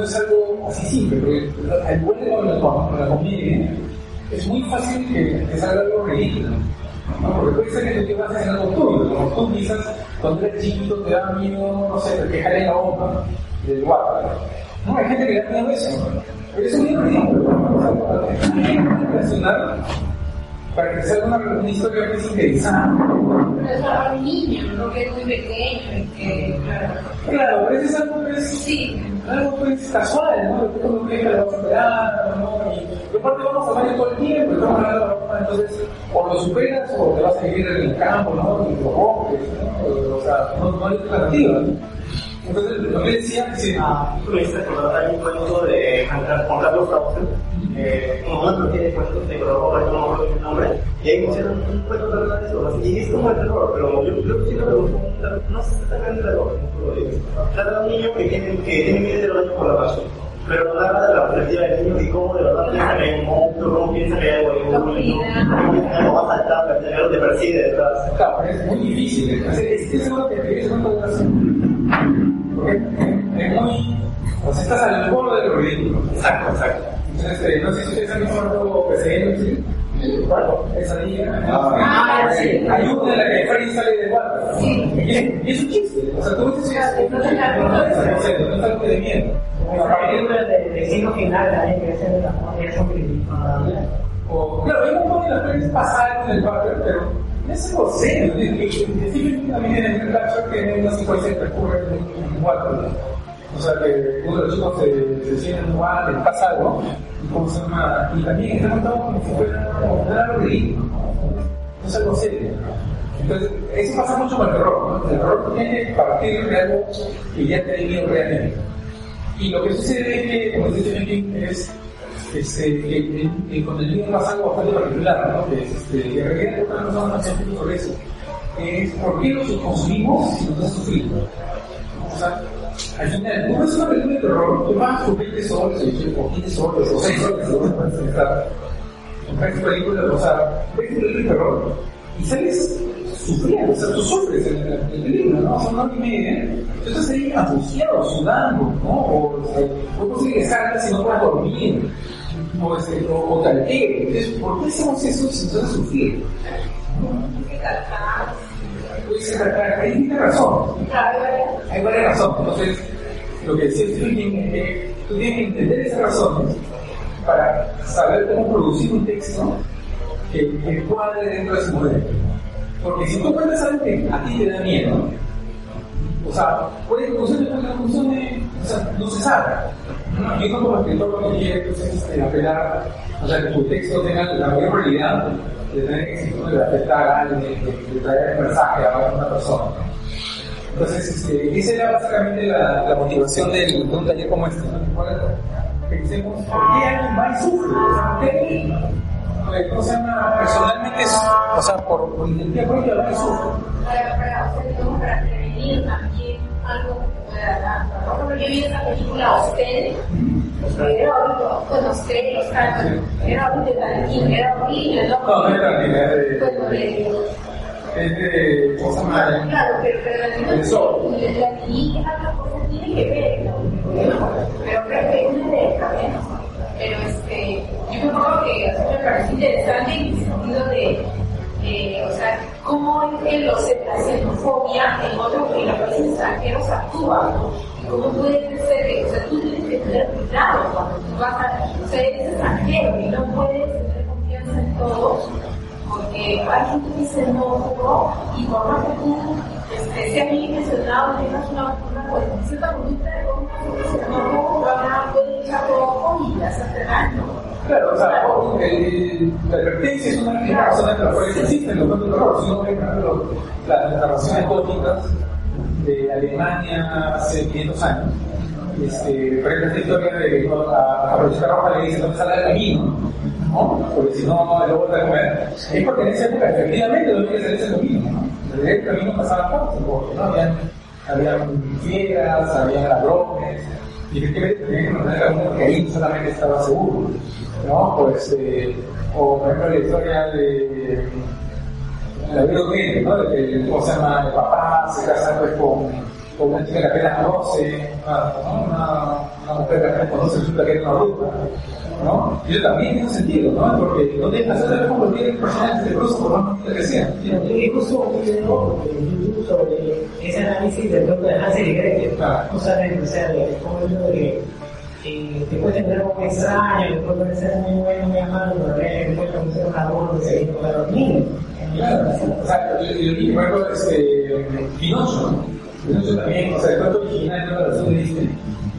No, es algo así simple, porque el vuelo con la, con la comedia es muy fácil que, que salga algo ridículo. ¿no? Porque puede ser que tú te a hacer algo tuyo, como tú quizás cuando eres chiquito te da miedo, no sé, que jale la bomba del guapo. No, hay gente que le da miedo eso. Pero eso es bien ridículo. ¿no? Que para que sea una, una historia más interesante. Pero es para un niño, no que es muy pequeño, que, claro. Claro, es algo pues, Sí, algo pues casual, ¿no? Que la vamos a esperar, ¿no? Y aparte vamos a bañar todo el tiempo, estamos hablando de la ropa, entonces o lo superas o te vas a vivir en el campo, ¿no? Y lo rompes, ¿no? O sea, no, no hay alternativa, ¿no? Entonces, lo que decía, sí, Ah, tú me hiciste acordar hay un cuento de Juan Car- Juan Carlos Frauste, eh, como una antología de color rojo, no me acuerdo el nombre, y mencionan un cuento de verdad eso, y es como el terror, pero yo creo que sí lo no sé si está en el terror, no lo digo. Trata de un niño que tiene, que tiene miedo de los baños por la noche, pero no habla de la perspectiva del niño y cómo de verdad piensa que hay un monstruo, cómo piensa que hay algo, cómo piensa que algo va a saltar, algo te persigue detrás. claro, es muy difícil. Es, es seguro que cuento de así. Porque es muy. O sea, estás al borde de lo ridículo. Exacto, exacto. Eh, no sé si ustedes han visto algo PCN, ¿sí? Bueno, esa niña. Ah, sí. Hay una en la que Freddy sale de guarda. Sí. Y es, un chiste. O sea, tú dices, es, no es no es algo de miedo. La película de Destino Final también que es de críticas. O, claro, hay un montón de las pelis pasadas en el papel, pero no es algo serio. También en el Black que no se te ocurre en un cuarto. O sea, que uno de los chicos se, se sienten igual, les pasa algo, y cómo se llama, y también está montado como si fuera algo ridículo, ¿no? es algo serio. Entonces, eso pasa mucho con el terror, ¿no? El terror tiene que partir de algo que ya te ha vivido realmente. Y lo que sucede es que, como dice King, es este, que, que- el libro pasa algo bastante particular, ¿no? Que, es, este, en otra cosa más sobre eso. Es por qué los consumimos si nos hace sufrir. O sea, al final, tú ves una película de terror, tú pagas tus 20 soles, o 15 soles, o 6 soles, según te puedes pensar. Compras tu película, o sea, ves una película de terror y sales sufriendo, o sea, tú sufres en la, película, ¿no? Son una y media, tú estás ahí angustiado, sudando, ¿no? O, sea, no consigues salgas si no puedes dormir, o, este, o, o. Entonces, ¿por qué hacemos eso si nos hace sufrir? Pues, ahí tiene razón. Hay varias razones. Entonces, lo que decía King es que tú tienes que entender esas razones para saber cómo producir un texto que, que cuadre dentro de ese modelo. Porque si tú cuentas algo que a ti te da miedo, o sea, puede que funcione, puede que no o sea, no se sabe. ¿no? Y uno como escritor lo que quiere pues, es este, apelar, o sea, que tu texto tenga la mayor realidad de tener éxito, de afectar a alguien, de, de traer el mensaje a una persona. Entonces, este, esa era básicamente la, la motivación del- de un taller como este. Pensemos, ¿por qué alguien va y sufre? O sea, ¿por qué? Eh, ¿Cómo se llama? Personalmente, o sea, por, por iniciativa propia va y sufre. para, para, prevenir también algo que. Por ejemplo, vi esa película Hostel, que era Hostel, o sea, era Tarantino, era horrible, ¿no? No, no es Tarantino, es de- Bueno, de- Es de. ¿Cómo se llama? Claro, pero, pero El sol. la niña, la cosa tiene que ver, ¿no? Pero creo que es una de ¿eh? Pero este, yo me acuerdo que me pareció interesante en el sentido de, eh, o sea, cómo es que los, xenofobia en otros en los países extranjeros actúa, ¿no? ¿Cómo puede ser que, o sea, tú que cuidado cuando tú vas a, o sea, eres extranjero y no puedes tener confianza en todos? porque hay gente que es xenófobo y por más que tú este, seas bien intencionado, tengas una, una pues, cierta conducta de una gente xenófobo van a echar ojo y hacerte daño. Claro, o sea, la advertencia es una, una razón de la cual existen los cuentos de terror. Si uno ve, por ejemplo, las narraciones góticas de Alemania hace 500 años, este, por ejemplo, esta historia de ¿no? a, a Francisca Roja le dice, ¿dónde sale el camino? ¿no? Porque si no, lobo te comer. Es porque en esa época, efectivamente, no había hacer ese camino, ¿no? El camino pasaba cosas, porque ¿no? Habían, habían fieras, había ladrones, y efectivamente tenían que mantener el camino porque ahí solamente estaba seguro, ¿no? Pues, eh, o por ejemplo, la historia de la vida ¿no? De que, ¿cómo se llama? El papá se casa pues, con, con una chica que apenas conoce, una, ¿no? una, una mujer que apenas conoce, resulta que era una bruja, ¿no? Y eso también tiene un sentido, ¿no? Porque no tiene que hacer convertir en personajes de cruz por más bonita que sean. Yo incluso un en sobre ese análisis del de Hansel y Gretel, justamente, o sea, de cómo es que eh, te puede tener muy extraño, después puede ser muy bueno, muy amable, pero realmente puede conocer un amor que se hizo para los niños. Claro, o sea, yo, yo ejemplo, este, Pinocho, Pinocho también, o sea, el cuento original de la de Disney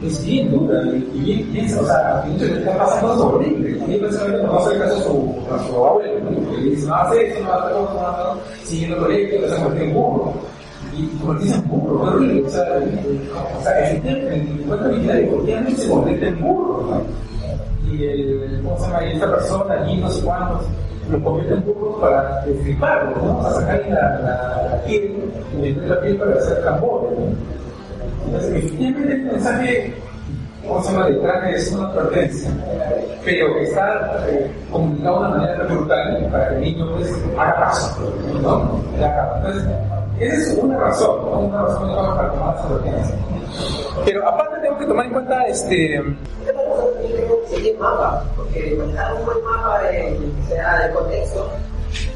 es bien dura y bien piensa, o sea, a Pinocho le está pasando cosas horribles. Y precisamente no hace caso a su, a su abuelo, ¿no? que le dice, no hace eso, no hace eso, no hace eso, siguiendo el colegio, que se convierte en burro. Y convertirse en burro, horrible, o sea, el- o sea, efectivamente, el cuento original efectivamente se convierte en burro, y el, ¿cómo se llama? Y esta persona allí, no sé cuántos, lo convierte en burro para destriparlo, ¿no? Para sacarle la, piel, y meter la piel para hacer tambores, ¿no? Entonces, efectivamente, el mensaje, ¿cómo se llama? Detrás es una advertencia, pero está eh, comunicado de una manera brutal para que el niño pues, haga caso, ¿no? Entonces, esa es una razón, ¿no? Una razón para tomar esa advertencia. Pero aparte tengo que tomar en cuenta este Que seguir mapa, porque manejar un buen mapa de, que sea del contexto,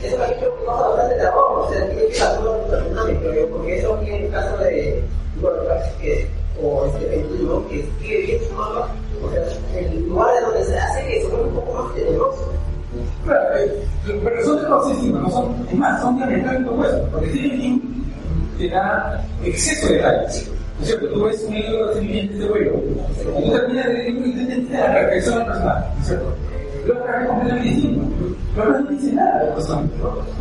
eso también creo que pasa bastante terror, o sea, tiene que creo yo, porque eso aquí en el caso de bueno, que o este 21, que escribe bien su mapa, o sea, el lugar de donde se hace que un poco más tenebroso. Claro, eh, pero son de distintos, no son, es más, son diametralmente opuestos, porque King te da exceso de detalles. ¿No es? Tú ves un libro de King de este vuelo, y tú terminas de leer y entiendes la perfección del personaje, ¿no es cierto? Luego es completamente distinto. Pero no dice nada de la cuestión,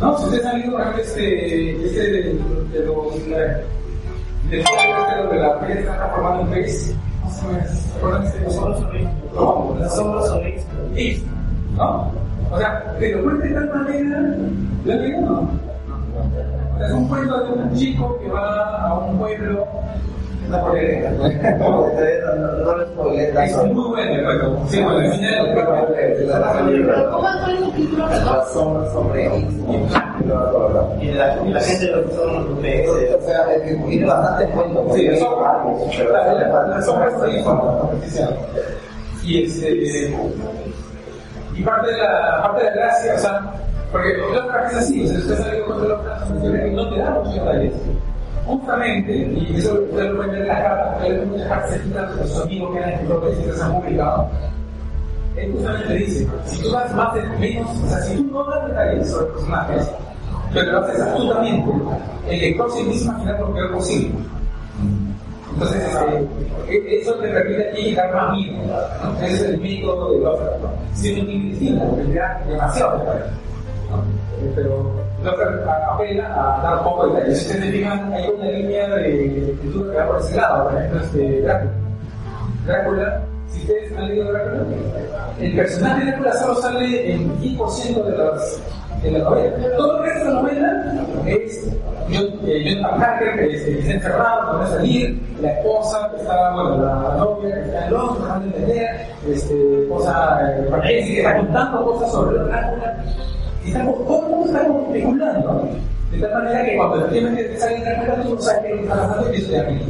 ¿no? Si ustedes han leído, por ejemplo, este, este de, de los, la, del este de la piel está formando un pez, ¿cómo se llama? ¿Se acuerdan de este? Los sombras sobre No, las sombras ¿no? O sea, te lo de tal manera, ¿lo han leído o no? O sea, es un cuento de un chico que va a un pueblo, No, Es muy bueno. Sí, bueno, al final ¿cómo es el título? Las sombras sobre X. Y la, y la gente lo que son los PS. O sea, es que tiene bastante cuento. Sí, eso la, la, la sombra está ahí con oficial. Y este. Y parte de la, parte de la gracia, o sea, porque Lovecraft es así, o sea, usted sabe cuando Lovecraft no te da muchos detalles. Justamente, y eso ustedes lo pueden ver en las cartas, hay muchas cartas de sus amigos que eran escritores y que se han publicado. Él justamente dice, si tú das más menos, o sea, si tú no das detalles sobre personajes, pero lo haces astutamente, el lector se empieza a imaginar lo peor posible. Entonces, este, eso te permite a ti dar más miedo. ¿no? Ese es el método de Lovecraft. ¿no? Siendo muy porque le da demasiado. ¿no? Eh, Pero Lovecraft a dar poco detalle. Si ustedes se fijan, hay una línea de escritura que va por ese lado, por ejemplo, este, Drácula. Drácula, si ustedes han leído Drácula, el personaje de Drácula solo sale en 10% de las de la novela. Todo el resto de la novela es John, eh, Jonathan Hacker, que, que está encerrado, no puede salir, la esposa que está, bueno, la novia que está en Londres, tratando de entender, este, esposa, eh, que está contando cosas sobre Drácula, estamos, el está como especulando, de tal manera que cuando efectivamente te sale Drácula, tú no sabes qué es lo que está pasando y eso te da miedo.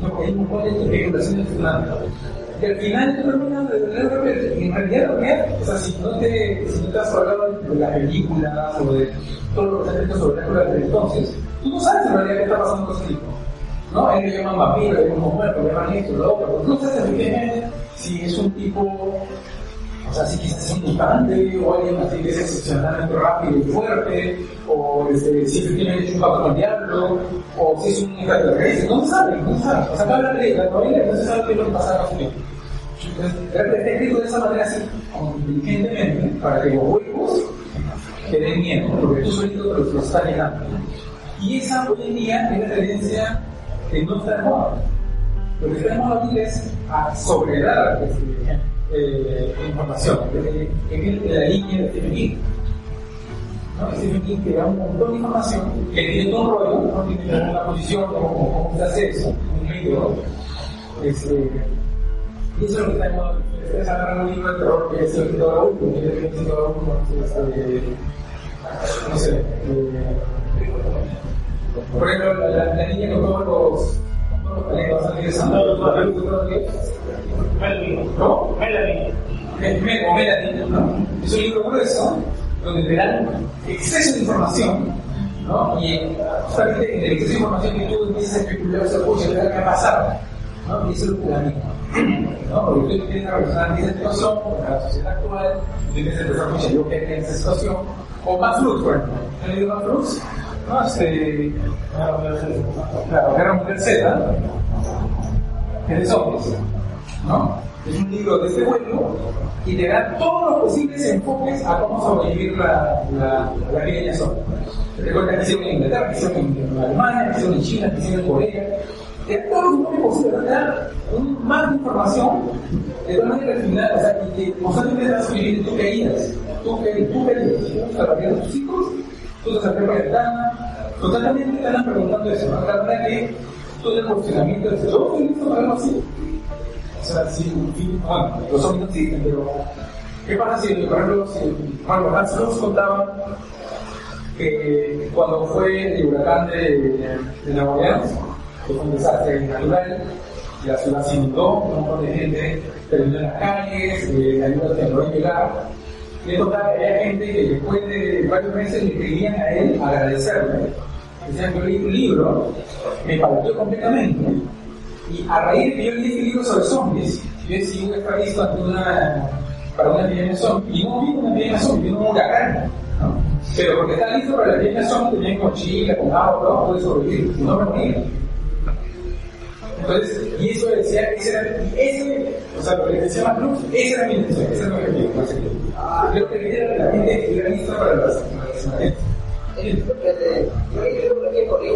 No, porque hay un montón de especulaciones especulando. Y al final tú terminas de tener que en realidad lo que es, o sea, si no te, si no te has hablado de las películas o de todo lo que se ha escrito sobre Drácula desde entonces, tú no sabes en realidad qué está pasando con ese tipo. ¿No? Él le llaman vampiro, le llaman muerto, le llaman esto, lo otro, tú no sabes si es un tipo, o sea, si quizás es un mutante, o alguien que es excepcionalmente rápido y fuerte, o este, si efectivamente es un pacto con el diablo, o si es un extraterrestre, no se sabe, no se sabe. O sea, acá la, la novela no se sabe qué es lo que pasa su tipo. Entonces, está escrito de esa manera así, inteligentemente, para que los huevos te den miedo, porque tú solito los, los estás llenando. Y esa hoy en día es la tendencia que no está de moda. Lo que está de moda aquí es a sobredar este, eh, información, en, en la línea de Stephen. ¿no? Stephen King da un montón de información que tiene todo un rollo, ¿no? tiene una posición, cómo, se hace un libro. Este, y eso es lo que está agarran un libro de terror que es el que el Raúl, este, no sé, eh, por ejemplo, la, la, la niña con todos los, ¿no? que Melanie. Es un libro grueso donde te dan exceso de información, ¿no? Y justamente en el exceso de información que tú empiezas a especular, sea, pucha, ¿qué va a pasar? ¿no? Y eso es lo que da. ¿no? Porque tú empiezas a relacionar esa situación con la sociedad actual, tú empiezas a pensar, pucha, yo qué en esa situación. O Max Lutz, por ejemplo. ¿Han leído Max Lutz? ¿No? Este, claro, Guerra Mundial Z, que es de ¿no? Es un libro de este vuelo y te da todos los posibles enfoques a cómo sobrevivir la, la, la epidemia zombie. Recuerda que hicieron en Inglaterra, que hicieron en Alemania, que hicieron en China, que hicieron en Corea. Te da todos los enfoques posibles, te da más información de tal manera al final, o sea, que constantemente viviendo tú caídas, tú caídas, tú caídas, estás a tus hijos, tú te acercas la totalmente te andan preguntando eso, ¿no? La verdad que todo el cuestionamiento de ¿yo estoy listo para algo así? O sea, si, bueno, los zombies no existen, pero ¿qué pasa si, por ejemplo, si, bueno, Hans nos contaba que cuando fue el huracán de, de Nueva Orleans, que fue un desastre natural, la ciudad se inundó, un montón de gente terminó en las calles, eh, ayuda que no llegar. Contaba que había gente que después de varios meses le pedían a él agradecerle. Decían que yo leí un libro, me partió completamente, y a raíz de que yo leí este libro sobre zombies, yo decidí estar listo ante una, para una epidemia zombie, y no vi una epidemia zombie, vi un huracán, ¿no? Pero porque está listo para la epidemia zombie, tenía mochila, con agua, todo, puede sobrevivir, no me moría. Entonces, y eso decía, ese era, ese, o sea, lo que decía Macluf, esa era mi intención, esa era mi objetivo. Creo que quería que la gente estuviera lista para las Yo creo que